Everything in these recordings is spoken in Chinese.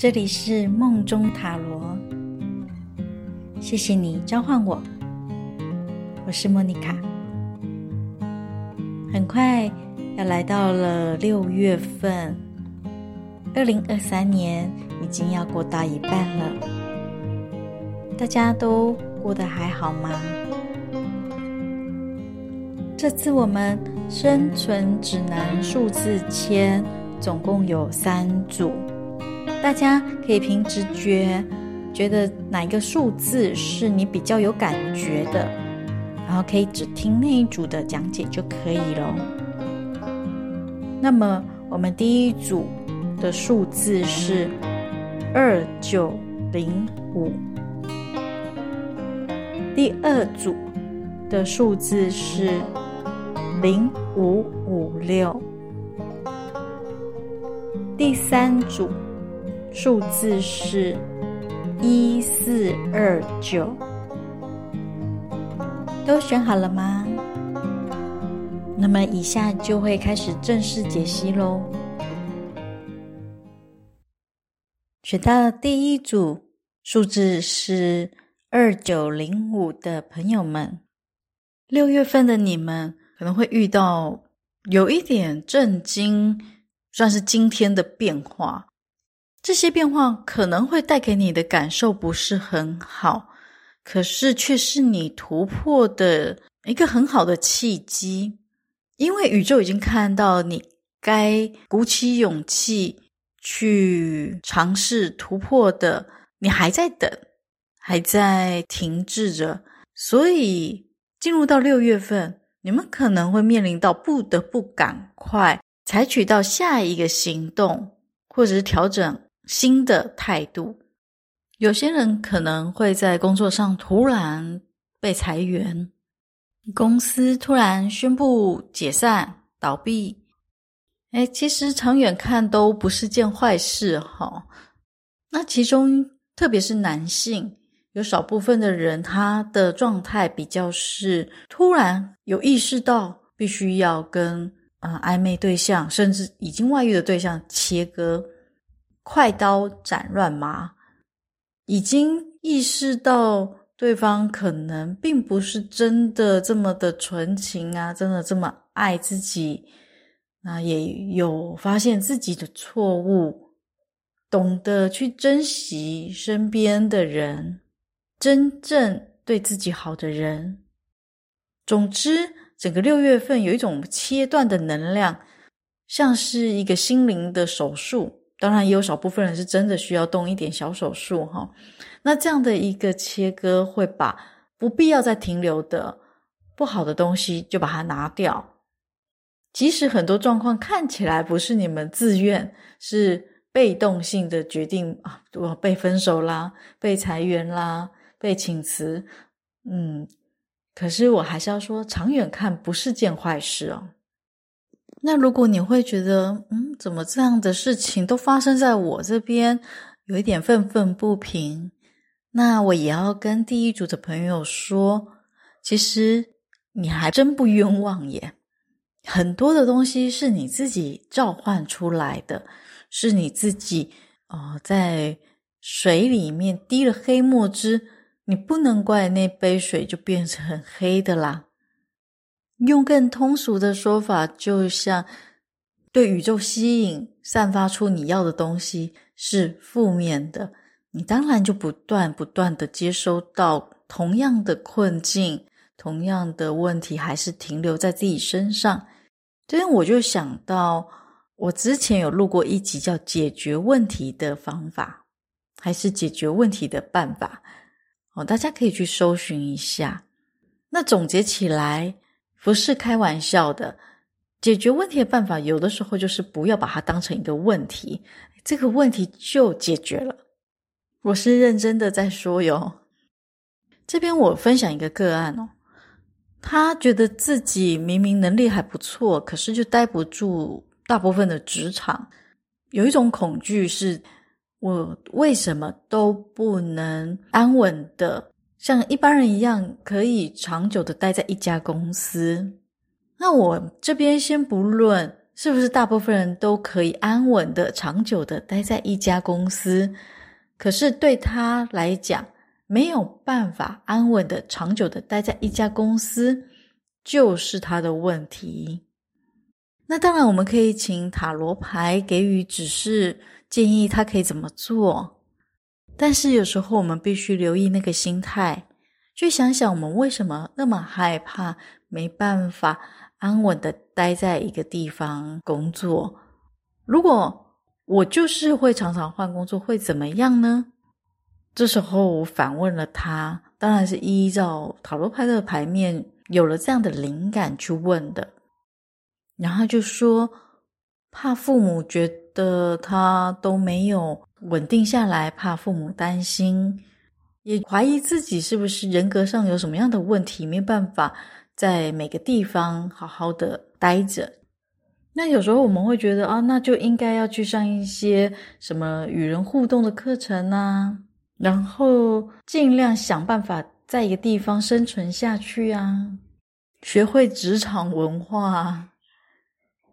这里是梦中塔罗，谢谢你召唤我，我是莫妮卡。很快要来到了六月份，二零二三年已经要过到一半了，大家都过得还好吗？这次我们生存指南数字签总共有三组，大家可以凭直觉觉得哪一个数字是你比较有感觉的，然后可以只听那一组的讲解就可以了。那么我们第一组的数字是二九零五，第二组的数字是。零五五六，第三组数字是一四二九，都选好了吗？那么以下就会开始正式解析喽。选到第一组数字是二九零五的朋友们，六月份的你们。可能会遇到有一点震惊，算是今天的变化。这些变化可能会带给你的感受不是很好，可是却是你突破的一个很好的契机。因为宇宙已经看到你该鼓起勇气去尝试突破的，你还在等，还在停滞着，所以进入到六月份。你们可能会面临到不得不赶快采取到下一个行动，或者是调整新的态度。有些人可能会在工作上突然被裁员，公司突然宣布解散倒闭。哎，其实长远看都不是件坏事哈。那其中特别是男性。有少部分的人，他的状态比较是突然有意识到必须要跟呃暧昧对象，甚至已经外遇的对象切割，快刀斩乱麻，已经意识到对方可能并不是真的这么的纯情啊，真的这么爱自己，那也有发现自己的错误，懂得去珍惜身边的人。真正对自己好的人，总之，整个六月份有一种切断的能量，像是一个心灵的手术。当然，也有少部分人是真的需要动一点小手术哈。那这样的一个切割，会把不必要再停留的不好的东西就把它拿掉。即使很多状况看起来不是你们自愿，是被动性的决定啊，我被分手啦，被裁员啦。被请辞，嗯，可是我还是要说，长远看不是件坏事哦。那如果你会觉得，嗯，怎么这样的事情都发生在我这边，有一点愤愤不平，那我也要跟第一组的朋友说，其实你还真不冤枉耶。很多的东西是你自己召唤出来的，是你自己哦、在水里面滴了黑墨汁。你不能怪那杯水就变成黑的啦。用更通俗的说法，就像对宇宙吸引，散发出你要的东西是负面的，你当然就不断不断的接收到同样的困境，同样的问题，还是停留在自己身上。这样我就想到，我之前有录过一集叫“解决问题的方法”，还是“解决问题的办法”。哦，大家可以去搜寻一下。那总结起来，不是开玩笑的。解决问题的办法，有的时候就是不要把它当成一个问题，这个问题就解决了。我是认真的在说哟。这边我分享一个个案哦，他觉得自己明明能力还不错，可是就待不住大部分的职场，有一种恐惧是。我为什么都不能安稳的像一般人一样，可以长久的待在一家公司？那我这边先不论是不是大部分人都可以安稳的、长久的待在一家公司？可是对他来讲，没有办法安稳的、长久的待在一家公司，就是他的问题。那当然，我们可以请塔罗牌给予指示，建议他可以怎么做。但是有时候我们必须留意那个心态，去想想我们为什么那么害怕，没办法安稳的待在一个地方工作。如果我就是会常常换工作，会怎么样呢？这时候我反问了他，当然是依照塔罗牌的牌面，有了这样的灵感去问的。然后就说，怕父母觉得他都没有稳定下来，怕父母担心，也怀疑自己是不是人格上有什么样的问题，没办法在每个地方好好的待着。那有时候我们会觉得啊，那就应该要去上一些什么与人互动的课程啊，然后尽量想办法在一个地方生存下去啊，学会职场文化。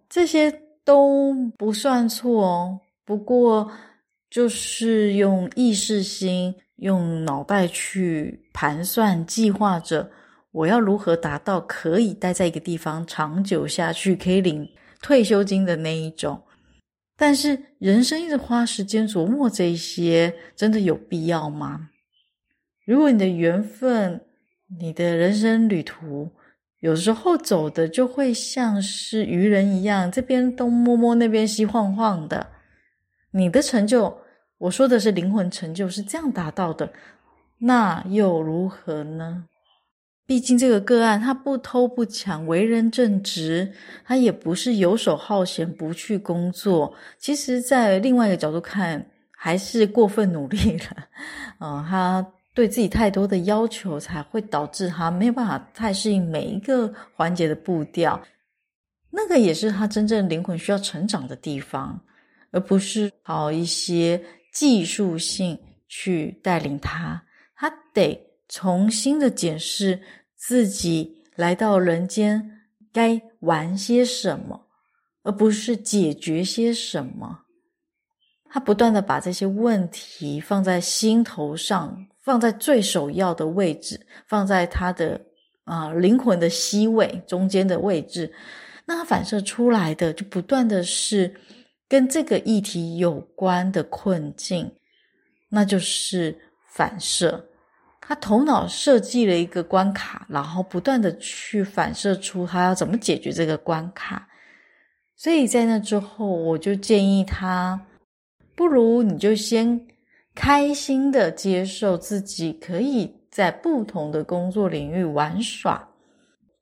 这些都不算错哦，不过就是用意识心、用脑袋去盘算、计划着，我要如何达到可以待在一个地方长久下去，可以领退休金的那一种。但是人生一直花时间琢磨这些，真的有必要吗？如果你的缘分、你的人生旅途，有时候走的就会像是愚人一样，这边东摸摸，那边西晃晃的。你的成就，我说的是灵魂成就，是这样达到的，那又如何呢？毕竟这个个案，他不偷不抢，为人正直，他也不是游手好闲，不去工作。其实，在另外一个角度看，还是过分努力了。嗯，他。对自己太多的要求，才会导致他没有办法太适应每一个环节的步调。那个也是他真正灵魂需要成长的地方，而不是靠一些技术性去带领他。他得重新的检视自己来到人间该玩些什么，而不是解决些什么。他不断的把这些问题放在心头上。放在最首要的位置，放在他的啊、灵魂的西位中间的位置，那他反射出来的就不断的是跟这个议题有关的困境，那就是反射。他头脑设计了一个关卡，然后不断的去反射出他要怎么解决这个关卡。所以在那之后，我就建议他，不如你就先。开心的接受自己可以在不同的工作领域玩耍，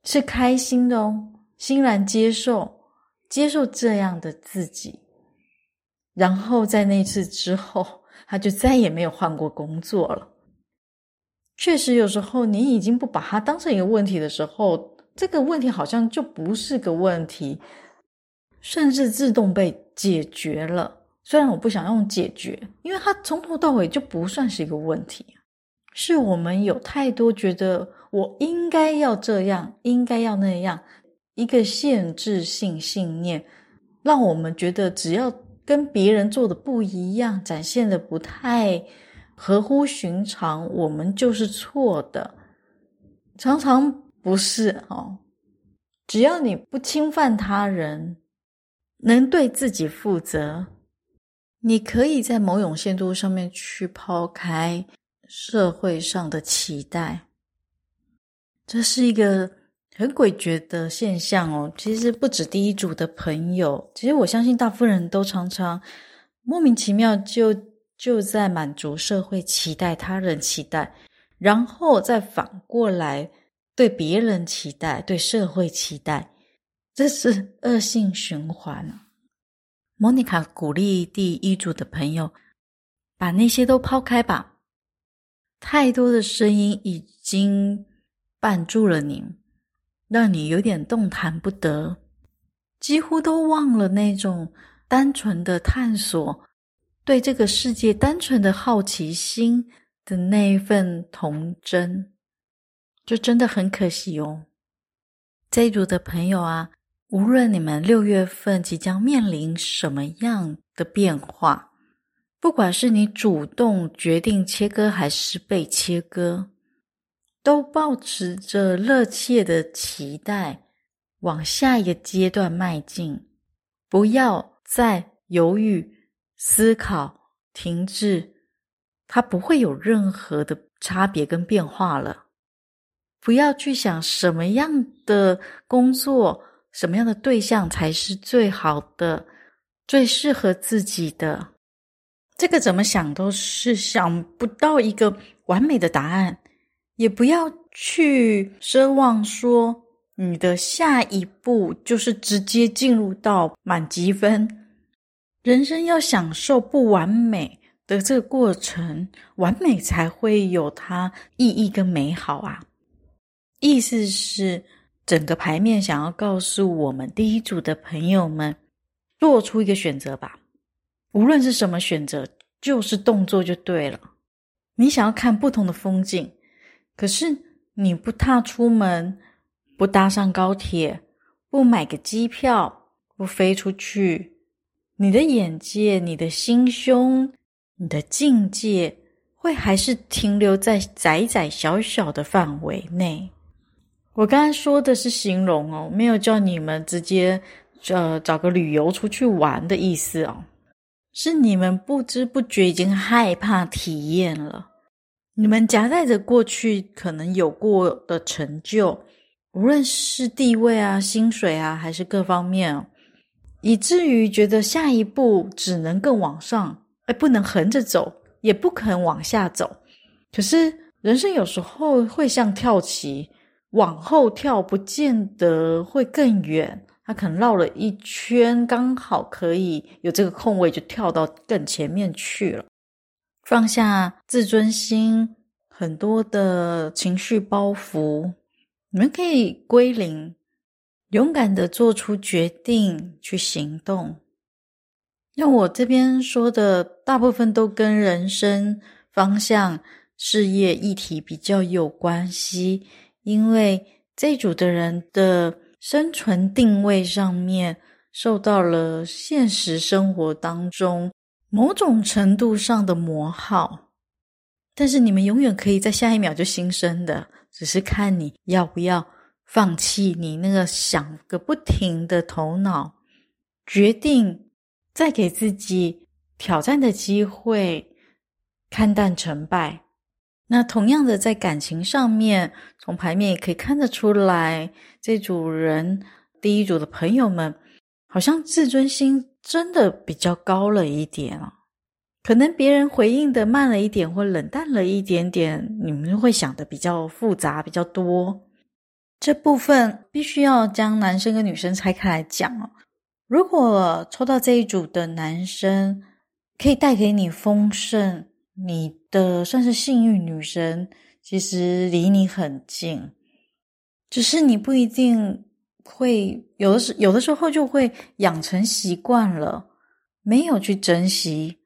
是开心的哦，欣然接受，接受这样的自己。然后在那次之后，他就再也没有换过工作了。确实，有时候你已经不把它当成一个问题的时候，这个问题好像就不是个问题，甚至自动被解决了。虽然我不想用解决，因为它从头到尾就不算是一个问题，是我们有太多觉得我应该要这样，应该要那样，一个限制性信念，让我们觉得只要跟别人做的不一样，展现的不太合乎寻常，我们就是错的。常常不是哦，只要你不侵犯他人，能对自己负责。你可以在某种限度上面去抛开社会上的期待，这是一个很诡谲的现象哦。其实不止第一组的朋友，其实我相信大部分人都常常莫名其妙就就在满足社会期待、他人期待，然后再反过来对别人期待、对社会期待，这是恶性循环。莫妮卡鼓励第一组的朋友，把那些都抛开吧。太多的声音已经绊住了你，让你有点动弹不得，几乎都忘了那种单纯的探索，对这个世界单纯的好奇心的那一份童真，就真的很可惜哦。这一组的朋友啊。无论你们六月份即将面临什么样的变化，不管是你主动决定切割，还是被切割，都抱持着热切的期待，往下一个阶段迈进。不要再犹豫、思考、停滞，它不会有任何的差别跟变化了。不要去想什么样的工作。什么样的对象才是最好的、最适合自己的？这个怎么想都是想不到一个完美的答案。也不要去奢望说你的下一步就是直接进入到满级分。人生要享受不完美的这个过程，完美才会有它意义跟美好啊！意思是。整个牌面想要告诉我们第一组的朋友们，做出一个选择吧。无论是什么选择，就是动作就对了。你想要看不同的风景，可是你不踏出门，不搭上高铁，不买个机票，不飞出去，你的眼界、你的心胸、你的境界，会还是停留在窄窄小小的范围内。我刚才说的是形容哦，没有叫你们直接呃找个旅游出去玩的意思哦，是你们不知不觉已经害怕体验了。你们夹带着过去可能有过的成就，无论是地位啊、薪水啊，还是各方面，以至于觉得下一步只能更往上，而不能横着走，也不肯往下走。可是人生有时候会像跳棋。往后跳不见得会更远，他可能绕了一圈，刚好可以有这个空位，就跳到更前面去了。放下自尊心，很多的情绪包袱，你们可以归零，勇敢的做出决定去行动。那我这边说的大部分都跟人生方向、事业议题比较有关系。因为这组的人的生存定位上面受到了现实生活当中某种程度上的磨耗，但是你们永远可以在下一秒就新生的，只是看你要不要放弃你那个想个不停的头脑，决定再给自己挑战的机会，看淡成败。那同样的，在感情上面，从牌面也可以看得出来，这组人第一组的朋友们，好像自尊心真的比较高了一点啊。可能别人回应的慢了一点，或冷淡了一点点，你们会想的比较复杂，比较多。这部分必须要将男生跟女生拆开来讲哦。如果抽到这一组的男生，可以带给你丰盛。你的算是幸运女神，其实离你很近，只是你不一定会有的时，有的时候就会养成习惯了，没有去珍惜，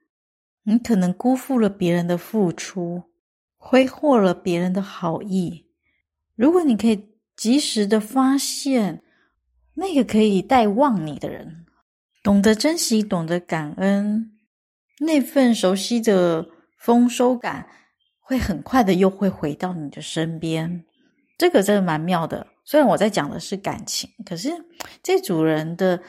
你可能辜负了别人的付出，挥霍了别人的好意。如果你可以及时的发现那个可以带旺你的人，懂得珍惜，懂得感恩，那份熟悉的。丰收感会很快的又会回到你的身边，这个真的蛮妙的。虽然我在讲的是感情，可是这组人的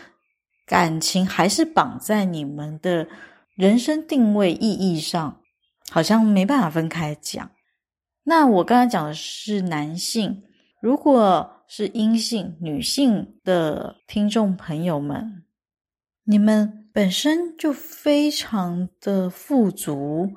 感情还是绑在你们的人生定位意义上，好像没办法分开讲。那我刚才讲的是男性，如果是阴性女性的听众朋友们，你们本身就非常的富足。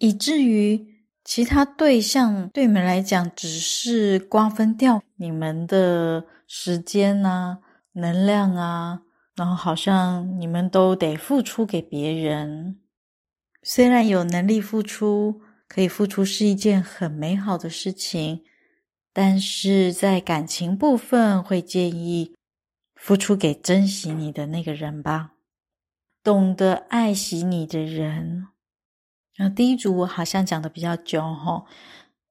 以至于其他对象对你们来讲，只是瓜分掉你们的时间啊、能量啊，然后好像你们都得付出给别人。虽然有能力付出，可以付出是一件很美好的事情，但是在感情部分，会建议付出给珍惜你的那个人吧，懂得爱惜你的人。那第一组我好像讲的比较久齁，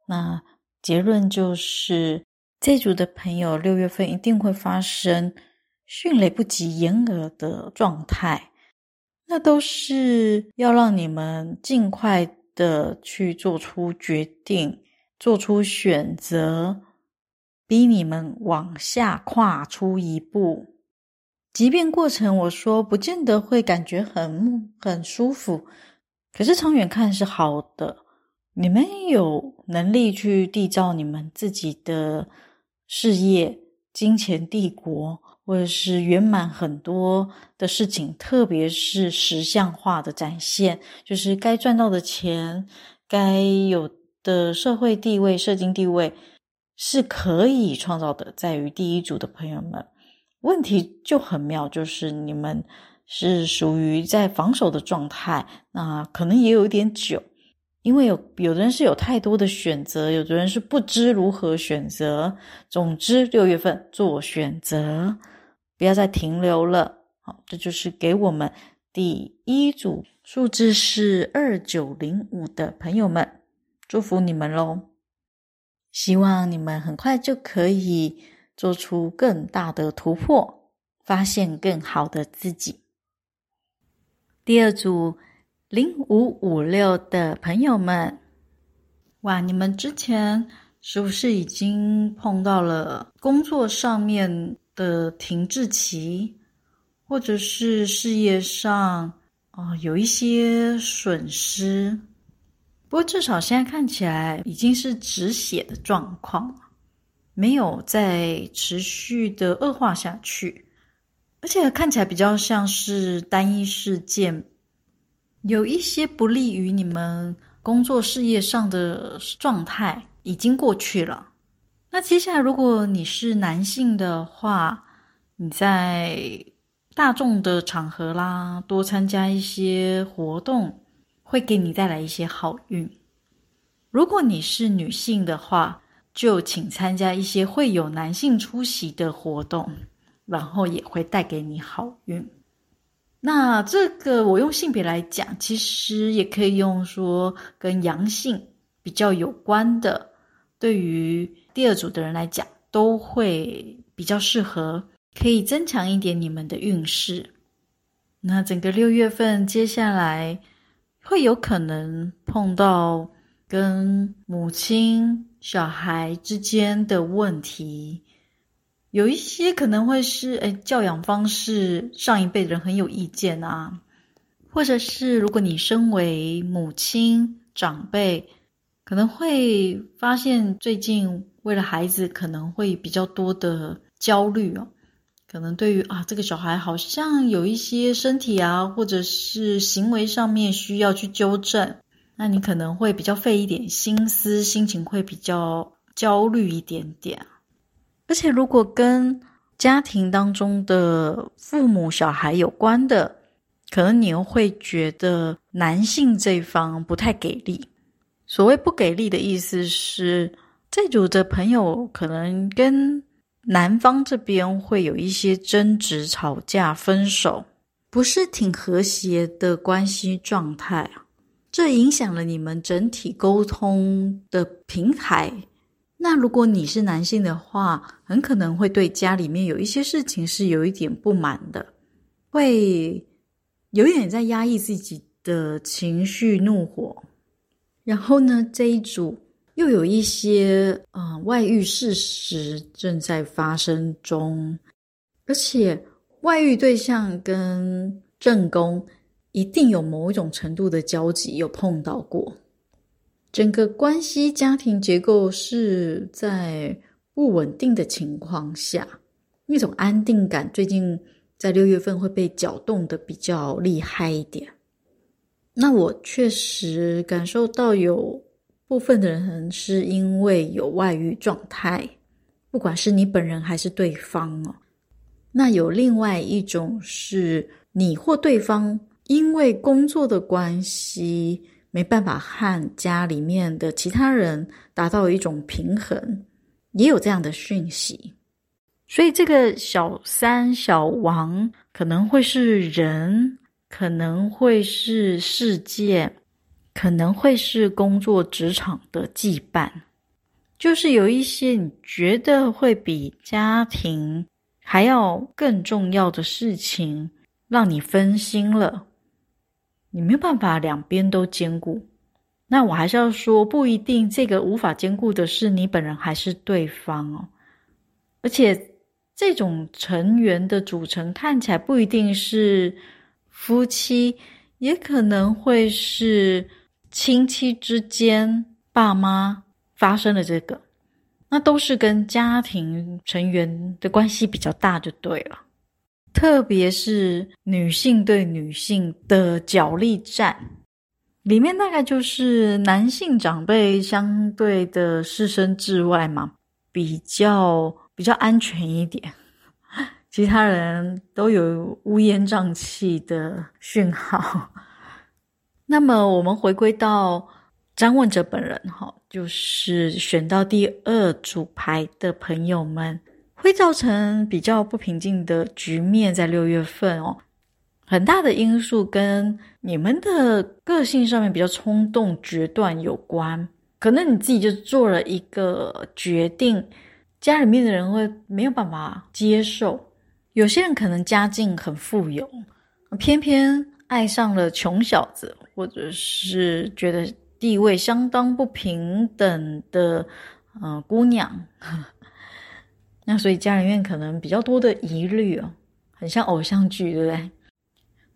那结论就是这组的朋友六月份一定会发生迅雷不及掩耳的状态，那都是要让你们尽快的去做出决定，做出选择，逼你们往下跨出一步。即便过程我说不见得会感觉很很舒服，可是长远看是好的。你们有能力去缔造你们自己的事业、金钱帝国，或者是圆满很多的事情，特别是实相化的展现，就是该赚到的钱、该有的社会地位、社经地位是可以创造的。在于第一组的朋友们。问题就很妙，就是你们是属于在防守的状态，那可能也有一点久，因为有有的人是有太多的选择，有的人是不知如何选择。总之，六月份做选择，不要再停留了。好，这就是给我们第一组数字是二九零五的朋友们，祝福你们喽！希望你们很快就可以。做出更大的突破，发现更好的自己。第二组零五五六的朋友们，哇，你们之前是不是已经碰到了工作上面的停滞期，或者是事业上啊、有一些损失？不过至少现在看起来已经是止血的状况。没有再持续的恶化下去，而且看起来比较像是单一事件，有一些不利于你们工作事业上的状态已经过去了。那接下来，如果你是男性的话，你在大众的场合啦，多参加一些活动，会给你带来一些好运。如果你是女性的话，就请参加一些会有男性出席的活动，然后也会带给你好运。那这个我用性别来讲，其实也可以用说跟阳性比较有关的，对于第二组的人来讲，都会比较适合，可以增强一点你们的运势。那整个六月份接下来会有可能碰到跟母亲。小孩之间的问题，有一些可能会是，诶，教养方式上一辈的人很有意见啊，或者是如果你身为母亲长辈，可能会发现最近为了孩子可能会比较多的焦虑哦，可能对于啊这个小孩好像有一些身体啊或者是行为上面需要去纠正。那你可能会比较费一点心思，心情会比较焦虑一点点。而且，如果跟家庭当中的父母、小孩有关的，可能你又会觉得男性这一方不太给力。所谓不给力的意思是，这组的朋友可能跟男方这边会有一些争执、吵架、分手，不是挺和谐的关系状态。这影响了你们整体沟通的平台。那如果你是男性的话，很可能会对家里面有一些事情是有一点不满的，会有一点在压抑自己的情绪、怒火。然后呢，这一组又有一些啊、外遇事实正在发生中，而且外遇对象跟正宫。一定有某一种程度的交集，有碰到过。整个关系家庭结构是在不稳定的情况下，那种安定感最近在六月份会被搅动的比较厉害一点。那我确实感受到有部分的人是因为有外遇状态，不管是你本人还是对方哦。那有另外一种是你或对方。因为工作的关系，没办法和家里面的其他人达到一种平衡，也有这样的讯息。所以这个小三、小王可能会是人，可能会是事件，可能会是工作职场的羁绊，就是有一些你觉得会比家庭还要更重要的事情让你分心了，你没有办法两边都兼顾。那我还是要说，不一定这个无法兼顾的是你本人还是对方哦。而且这种成员的组成看起来不一定是夫妻，也可能会是亲戚之间，爸妈发生了这个，那都是跟家庭成员的关系比较大就对了。特别是女性对女性的角力战。里面大概就是男性长辈相对的设身之外嘛，比较比较安全一点，其他人都有乌烟瘴气的讯号。那么我们回归到张问者本人哈，就是选到第二组牌的朋友们，会造成比较不平静的局面，在六月份哦。很大的因素跟你们的个性上面比较冲动决断有关，可能你自己就做了一个决定，家里面的人会没有办法接受。有些人可能家境很富有，偏偏爱上了穷小子，或者是觉得地位相当不平等的呃姑娘，那所以家里面可能比较多的疑虑哦，很像偶像剧，对不对？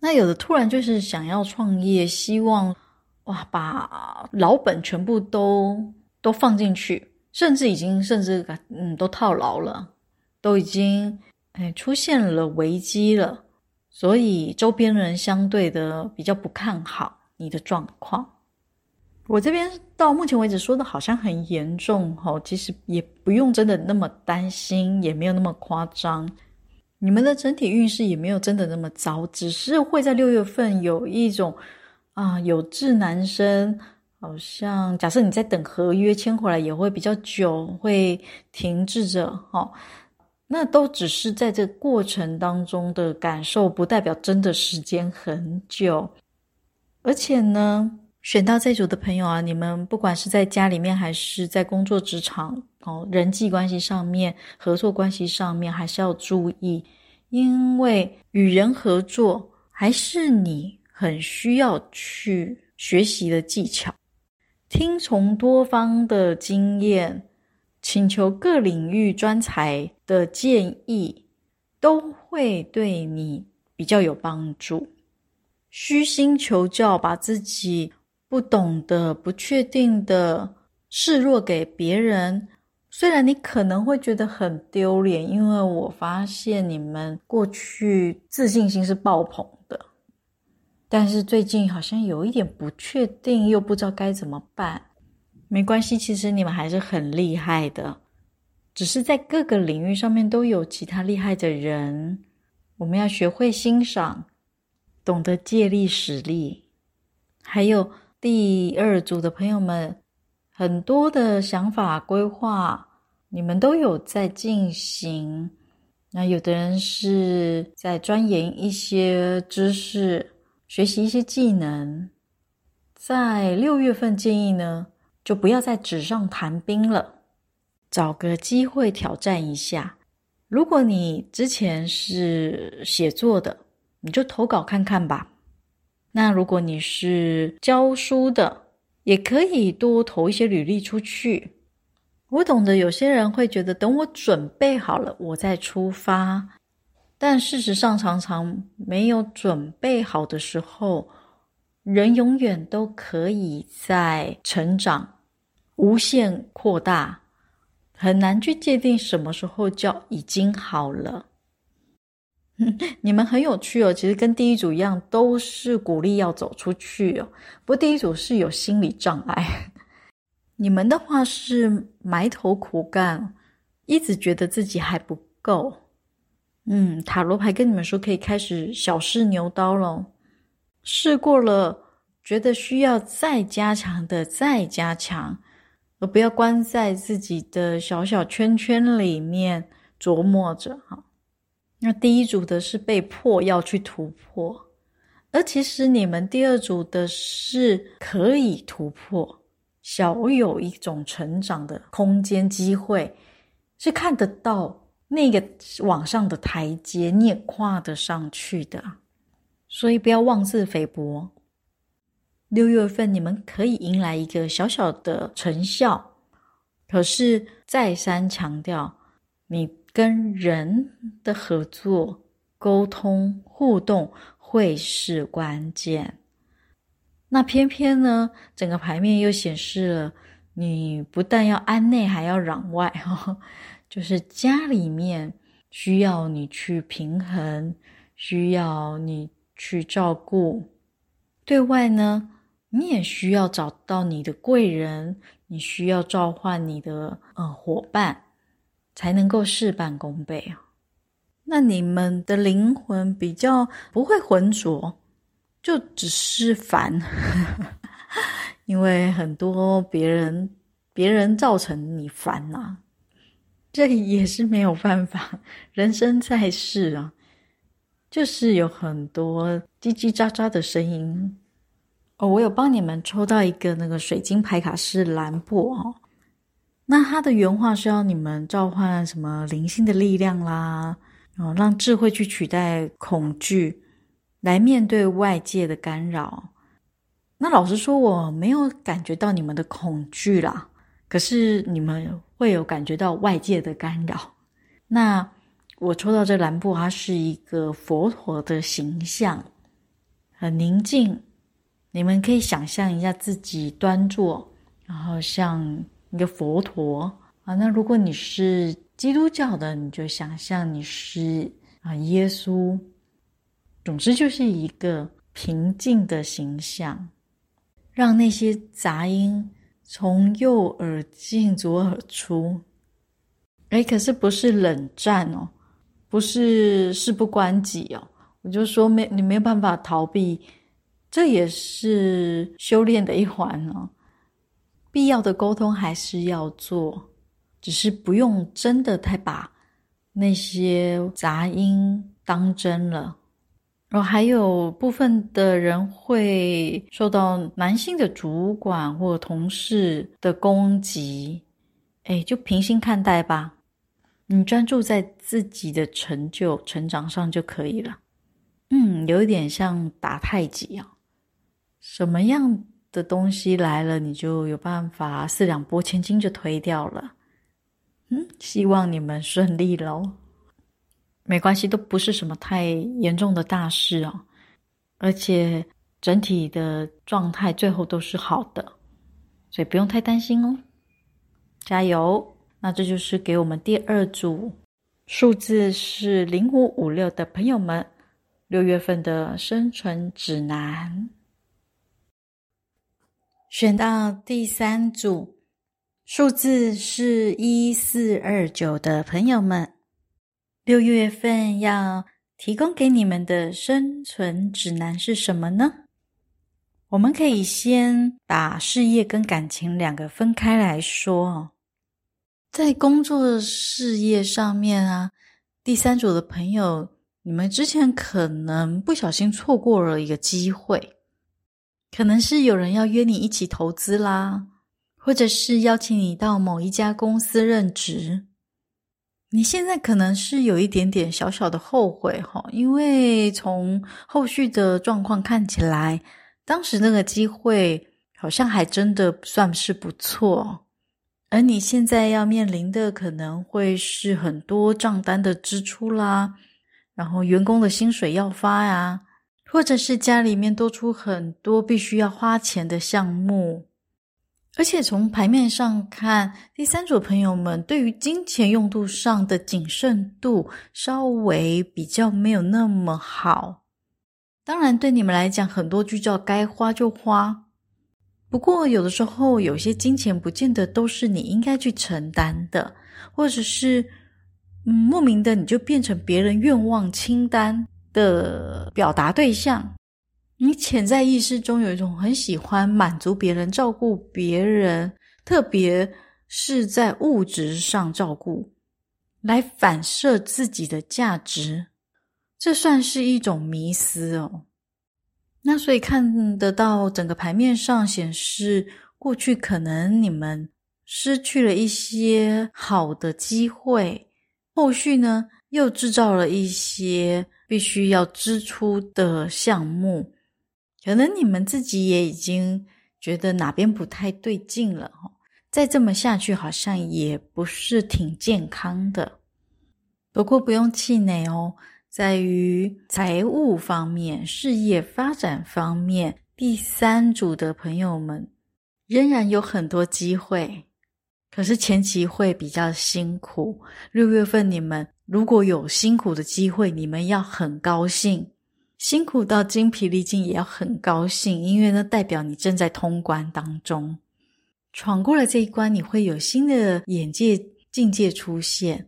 那有的突然就是想要创业，希望哇把老本全部都都放进去，甚至已经甚至嗯都套牢了，都已经哎出现了危机了，所以周边人相对的比较不看好你的状况。我这边到目前为止说的好像很严重齁，其实也不用真的那么担心，也没有那么夸张。你们的整体运势也没有真的那么糟，只是会在六月份有一种啊有志男生，好像假设你在等合约签回来也会比较久，会停滞着哈。那都只是在这过程当中的感受，不代表真的时间很久。而且呢，选到这组的朋友啊，你们不管是在家里面还是在工作职场。哦，人际关系上面、合作关系上面还是要注意，因为与人合作还是你很需要去学习的技巧，听从多方的经验，请求各领域专才的建议，都会对你比较有帮助。虚心求教，把自己不懂的、不确定的示弱给别人。虽然你可能会觉得很丢脸，因为我发现你们过去自信心是爆棚的，但是最近好像有一点不确定，又不知道该怎么办。没关系，其实你们还是很厉害的，只是在各个领域上面都有其他厉害的人。我们要学会欣赏，懂得借力使力。还有第二组的朋友们。很多的想法规划，你们都有在进行。那有的人是在钻研一些知识，学习一些技能。在六月份建议呢，就不要在纸上谈兵了，找个机会挑战一下。如果你之前是写作的，你就投稿看看吧。那如果你是教书的，也可以多投一些履历出去。我懂得有些人会觉得等我准备好了，我再出发。但事实上，常常没有准备好的时候，人永远都可以在成长、无限扩大，很难去界定什么时候叫已经好了。你们很有趣哦，其实跟第一组一样，都是鼓励要走出去哦。不过第一组是有心理障碍，你们的话是埋头苦干，一直觉得自己还不够。嗯，塔罗牌跟你们说可以开始小试牛刀了，试过了，觉得需要再加强的再加强，而不要关在自己的小小圈圈里面琢磨着哈。那第一组的是被迫要去突破，而其实你们第二组的是可以突破，小有一种成长的空间机会，是看得到那个往上的台阶，你也跨得上去的。所以不要妄自菲薄。六月份你们可以迎来一个小小的成效，可是再三强调，你跟人的合作、沟通、互动会是关键。那偏偏呢，整个牌面又显示了你不但要安内，还要攘外哈，就是家里面需要你去平衡，需要你去照顾；对外呢，你也需要找到你的贵人，你需要召唤你的呃伙伴，才能够事半功倍啊。那你们的灵魂比较不会浑浊。就只是烦，因为很多别人别人造成你烦呐、啊，这也是没有办法。人生在世啊，就是有很多叽叽喳喳的声音。哦，我有帮你们抽到一个那个水晶牌卡是蓝布哦，那他的原话是要你们召唤什么灵性的力量啦，哦，让智慧去取代恐惧。来面对外界的干扰，那老实说，我没有感觉到你们的恐惧啦。可是你们会有感觉到外界的干扰。那我抽到这蓝布，它是一个佛陀的形象，很宁静。你们可以想象一下自己端坐，然后像一个佛陀啊。那如果你是基督教的，你就想象你是啊耶稣。总之就是一个平静的形象，让那些杂音从右耳进左耳出。哎，可是不是冷战哦，不是事不关己哦。我就说没，你没有办法逃避，这也是修炼的一环哦。必要的沟通还是要做，只是不用真的太把那些杂音当真了。然后还有部分的人会受到男性的主管或同事的攻击，哎，就平心看待吧，你专注在自己的成就、成长上就可以了。嗯，有一点像打太极啊，什么样的东西来了，你就有办法四两拨千斤就推掉了。嗯，希望你们顺利喽。没关系，都不是什么太严重的大事哦，而且整体的状态最后都是好的，所以不用太担心哦。加油！那这就是给我们第二组数字是零五五六的朋友们六月份的生存指南。选到第三组数字是一四二九的朋友们。六月份要提供给你们的生存指南是什么呢？我们可以先把事业跟感情两个分开来说。在工作事业上面啊，第三组的朋友，你们之前可能不小心错过了一个机会，可能是有人要约你一起投资啦，或者是邀请你到某一家公司任职。你现在可能是有一点点小小的后悔哈，因为从后续的状况看起来，当时那个机会好像还真的算是不错，而你现在要面临的可能会是很多账单的支出啦，然后员工的薪水要发呀，或者是家里面多出很多必须要花钱的项目。而且从牌面上看，第三组朋友们对于金钱用度上的谨慎度稍微比较没有那么好。当然，对你们来讲，很多就叫该花就花。不过，有的时候有些金钱不见得都是你应该去承担的，或者是嗯，莫名的你就变成别人愿望清单的表达对象。你潜在意识中有一种很喜欢满足别人、照顾别人，特别是在物质上照顾，来反射自己的价值，这算是一种迷思哦。那所以看得到整个牌面上显示，过去可能你们失去了一些好的机会，后续呢又制造了一些必须要支出的项目，可能你们自己也已经觉得哪边不太对劲了，再这么下去好像也不是挺健康的。不过不用气馁哦，在于财务方面、事业发展方面，第三组的朋友们仍然有很多机会。可是前期会比较辛苦。六月份你们如果有辛苦的机会，你们要很高兴，辛苦到精疲力尽也要很高兴，因为那代表你正在通关当中，闯过了这一关，你会有新的眼界境界出现。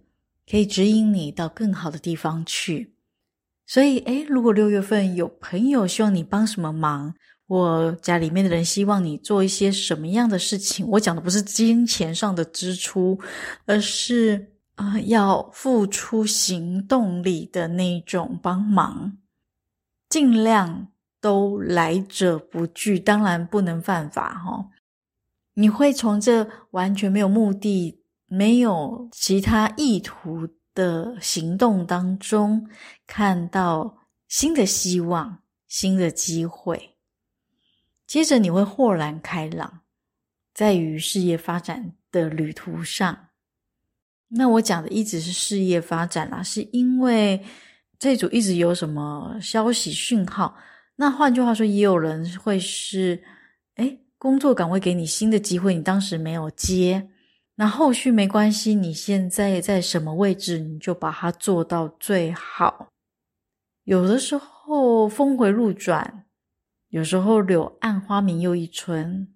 可以指引你到更好的地方去，所以，诶，如果六月份有朋友希望你帮什么忙，或家里面的人希望你做一些什么样的事情，我讲的不是金钱上的支出，而是要付出行动力的那种帮忙，尽量都来者不拒，当然不能犯法哈、哦。你会从这完全没有目的。没有其他意图的行动当中，看到新的希望、新的机会，接着你会豁然开朗，在于事业发展的旅途上。那我讲的一直是事业发展啦，是因为这组一直有什么消息讯号。那换句话说，也有人会是，诶，工作岗位给你新的机会，你当时没有接。那后续没关系，你现在在什么位置，你就把它做到最好。有的时候峰回路转，有时候柳暗花明又一村，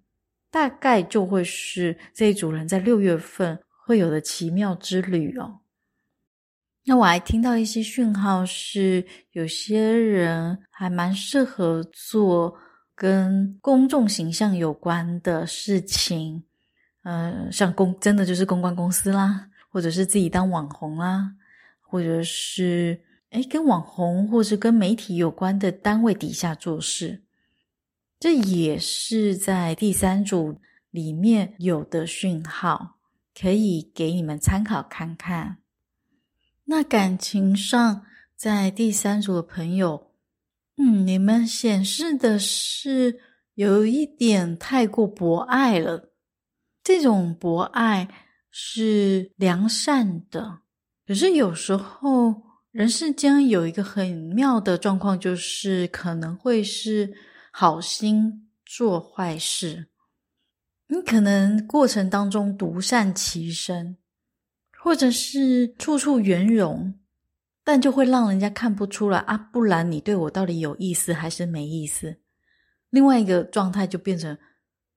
大概就会是这一组人在六月份会有的奇妙之旅哦。那我还听到一些讯号，是有些人还蛮适合做跟公众形象有关的事情。呃，像公真的就是公关公司啦，或者是自己当网红啦，或者是诶跟网红或是跟媒体有关的单位底下做事，这也是在第三组里面有的讯号，可以给你们参考看看。那感情上，在第三组的朋友，嗯，你们显示的是有一点太过博爱了。这种博爱是良善的，可是有时候人世间有一个很妙的状况，就是可能会是好心做坏事。你可能过程当中独善其身，或者是处处圆融，但就会让人家看不出来啊。不然你对我到底有意思还是没意思？另外一个状态就变成。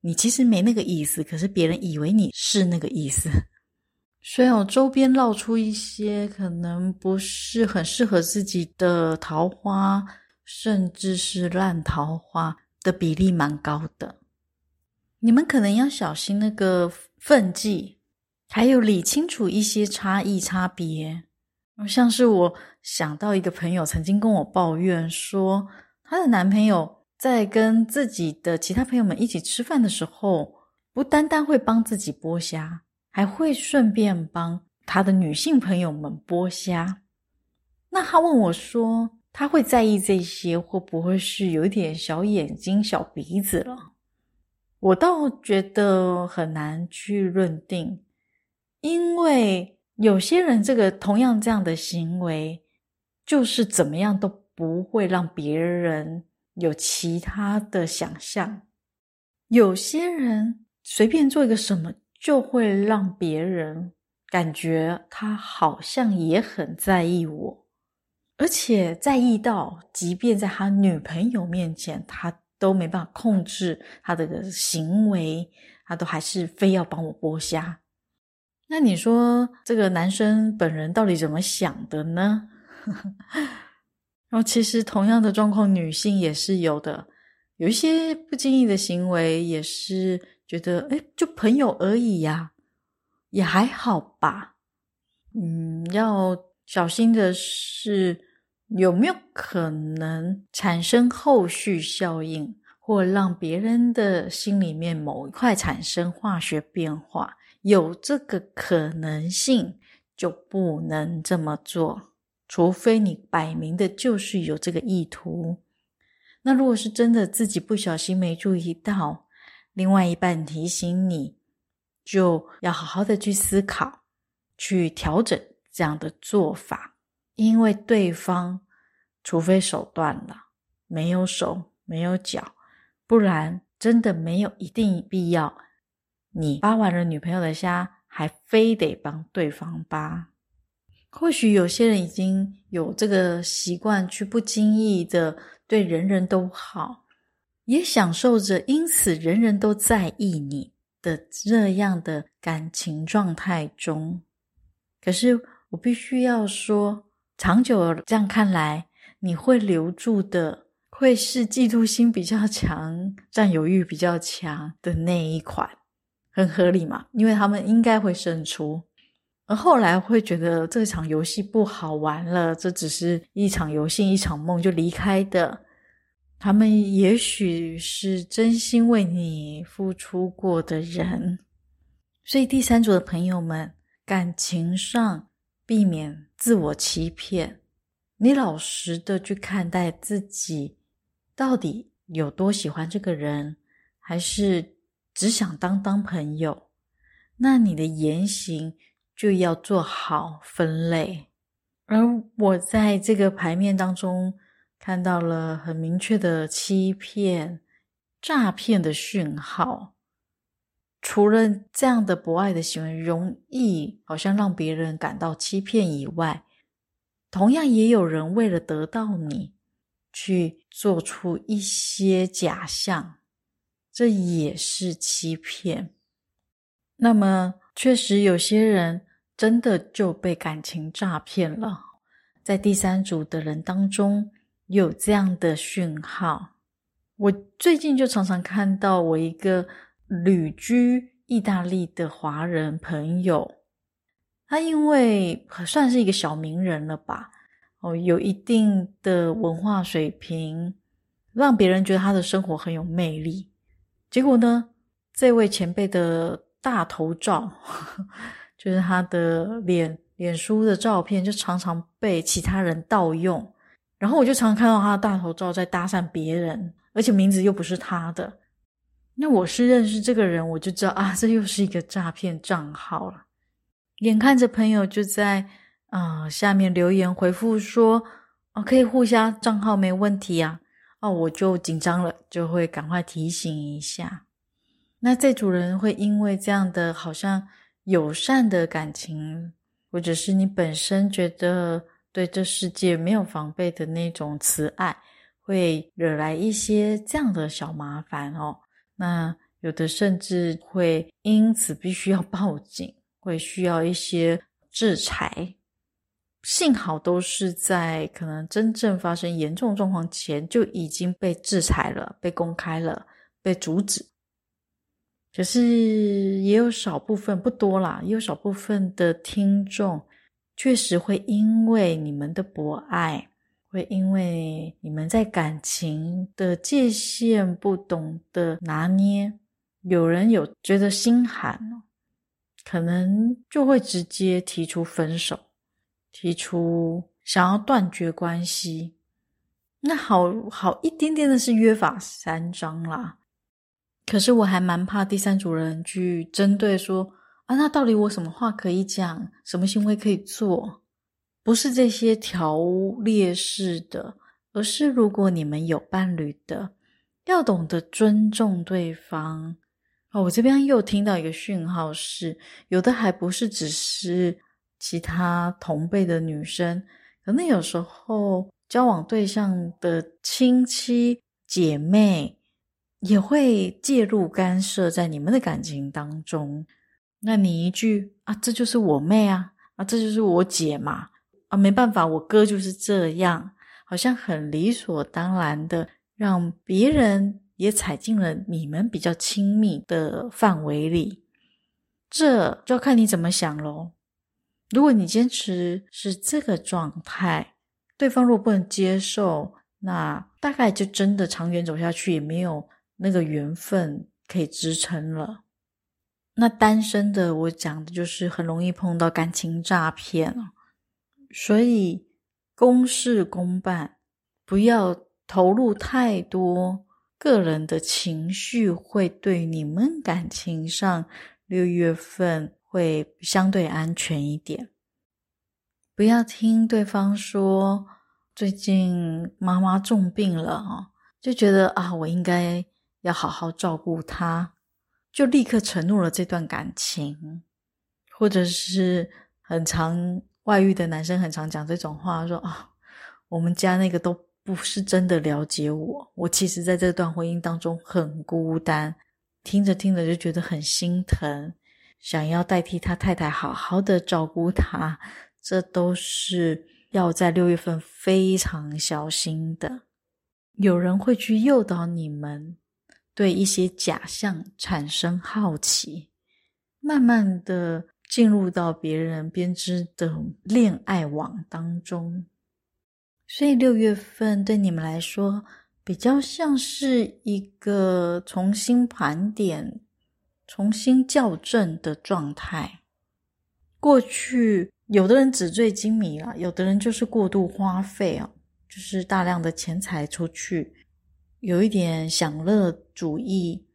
你其实没那个意思，可是别人以为你是那个意思，所以我周边绕出一些可能不是很适合自己的桃花，甚至是烂桃花的比例蛮高的。你们可能要小心那个分际，还有理清楚一些差异差别。像是我想到一个朋友曾经跟我抱怨说，她的男朋友。在跟自己的其他朋友们一起吃饭的时候，不单单会帮自己剥虾，还会顺便帮他的女性朋友们剥虾。那他问我说：“他会在意这些，会不会是有一点小眼睛、小鼻子了？”我倒觉得很难去认定，因为有些人这个同样这样的行为，就是怎么样都不会让别人。有其他的想象，有些人随便做一个什么，就会让别人感觉他好像也很在意我，而且在意到，即便在他女朋友面前，他都没办法控制他的行为，他都还是非要帮我剥虾。那你说这个男生本人到底怎么想的呢？然后，其实同样的状况，女性也是有的，有一些不经意的行为，也是觉得，哎，就朋友而已呀，也还好吧。嗯，要小心的是，有没有可能产生后续效应，或让别人的心里面某一块产生化学变化？有这个可能性，就不能这么做，除非你摆明的就是有这个意图。那如果是真的自己不小心没注意到，另外一半提醒你，就要好好的去思考，去调整这样的做法，因为对方除非手断了，没有手没有脚，不然真的没有一定必要，你扒完了女朋友的虾，还非得帮对方扒。或许有些人已经有这个习惯，去不经意的。对人人都好，也享受着因此人人都在意你的这样的感情状态中。可是我必须要说，长久这样看来，你会留住的会是嫉妒心比较强、占有欲比较强的那一款，很合理嘛？因为他们应该会胜出，而后来会觉得这场游戏不好玩了，这只是一场游戏、一场梦，就离开的。他们也许是真心为你付出过的人，所以第三组的朋友们，感情上避免自我欺骗，你老实的去看待自己，到底有多喜欢这个人，还是只想当当朋友？那你的言行就要做好分类。而我在这个牌面当中。看到了很明确的欺骗、诈骗的讯号。除了这样的博爱的行为容易好像让别人感到欺骗以外，同样也有人为了得到你，去做出一些假象，这也是欺骗。那么，确实有些人真的就被感情诈骗了。在第三组的人当中。有这样的讯号，我最近就常常看到我一个旅居意大利的华人朋友，他因为算是一个小名人了吧，哦，有一定的文化水平，让别人觉得他的生活很有魅力。结果呢，这位前辈的大头照，就是他的脸脸书的照片，就常常被其他人盗用。然后我就常常看到他的大头照在搭讪别人，而且名字又不是他的。那我是认识这个人，我就知道啊，这又是一个诈骗账号了。眼看着朋友就在啊、下面留言回复说，哦，可以互相账号没问题啊，哦，我就紧张了，就会赶快提醒一下。那这组人会因为这样的好像友善的感情，或者是你本身觉得。对这世界没有防备的那种慈爱，会惹来一些这样的小麻烦哦。那有的甚至会因此必须要 报警，会需要一些制裁。幸好都是在可能真正发生严重状况前就已经被制裁了、被公开了、被阻止。可是也有少部分，不多啦，也有少部分的听众。确实会因为你们的博爱，会因为你们在感情的界限不懂得拿捏，有人有觉得心寒，可能就会直接提出分手，提出想要断绝关系。那好好一点点的是约法三章啦，可是我还蛮怕第三组人去针对说。啊，那到底我什么话可以讲，什么行为可以做？不是这些条列式的，而是如果你们有伴侣的，要懂得尊重对方。哦，我这边又听到一个讯号是，有的还不是只是其他同辈的女生，可能有时候交往对象的亲戚姐妹也会介入干涉在你们的感情当中。那你一句啊，这就是我妹啊，啊，这就是我姐嘛，啊，没办法，我哥就是这样，好像很理所当然的让别人也踩进了你们比较亲密的范围里，这就要看你怎么想喽。如果你坚持是这个状态，对方如果不能接受，那大概就真的长远走下去也没有那个缘分可以支撑了。那单身的，我讲的就是很容易碰到感情诈骗，所以公事公办，不要投入太多个人的情绪，会对你们感情上六月份会相对安全一点。不要听对方说最近妈妈重病了，就觉得啊，我应该要好好照顾她。就立刻承诺了这段感情，或者是很长外遇的男生很常讲这种话，说啊，我们家那个都不是真的了解我，我其实在这段婚姻当中很孤单，听着听着就觉得很心疼，想要代替他太太好好的照顾他，这都是要在六月份非常小心的，有人会去诱导你们。对一些假象产生好奇，慢慢的进入到别人编织的恋爱网当中，所以六月份对你们来说比较像是一个重新盘点、重新校正的状态。过去有的人纸醉金迷了，有的人就是过度花费啊，就是大量的钱财出去。有一点享乐主义，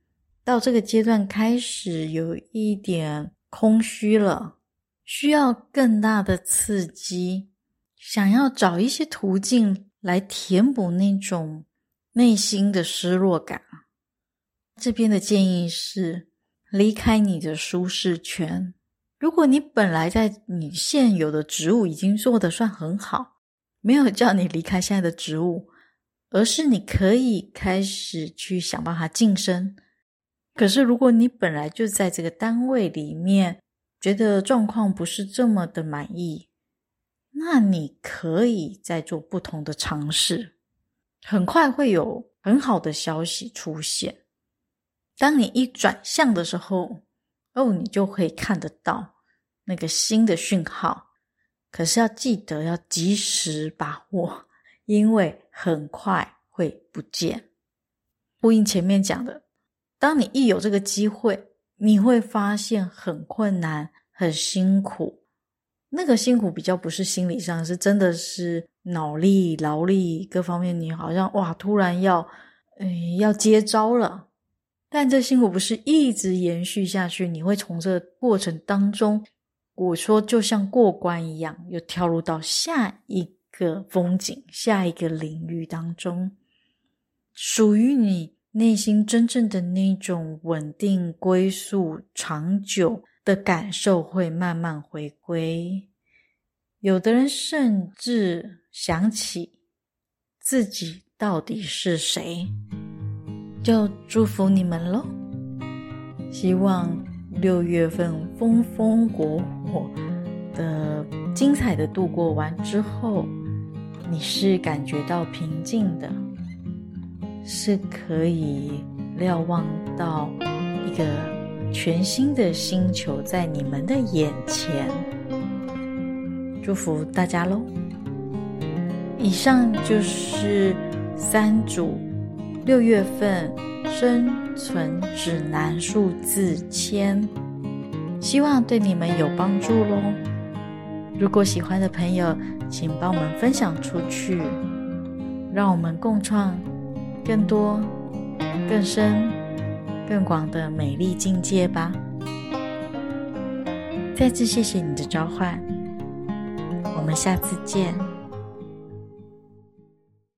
到这个阶段开始有一点空虚了，需要更大的刺激，想要找一些途径来填补那种内心的失落感。这边的建议是离开你的舒适圈。如果你本来在你现有的职务已经做得算很好，没有叫你离开现在的职务。而是你可以开始去想办法晋升。可是，如果你本来就在这个单位里面，觉得状况不是这么的满意，那你可以再做不同的尝试。很快会有很好的消息出现。当你一转向的时候，哦，你就可以看得到那个新的讯号。可是要记得要及时把握。因为很快会不见，呼应前面讲的，当你一有这个机会，你会发现很困难、很辛苦。那个辛苦比较不是心理上，是真的是脑力、劳力各方面，你好像哇，突然要，诶，要接招了。但这辛苦不是一直延续下去，你会从这过程当中，我说就像过关一样，又跳入到下一个风景，下一个领域当中，属于你内心真正的那种稳定、归宿、长久的感受会慢慢回归。有的人甚至想起自己到底是谁，就祝福你们喽！希望六月份风风火火的精彩的度过完之后。你是感觉到平静的，是可以瞭望到一个全新的星球在你们的眼前。祝福大家喽！以上就是三组六月份生存指南数字签，希望对你们有帮助喽。如果喜欢的朋友，请帮我们分享出去，让我们共创更多、更深、更广的美丽境界吧。再次谢谢你的召唤，我们下次见。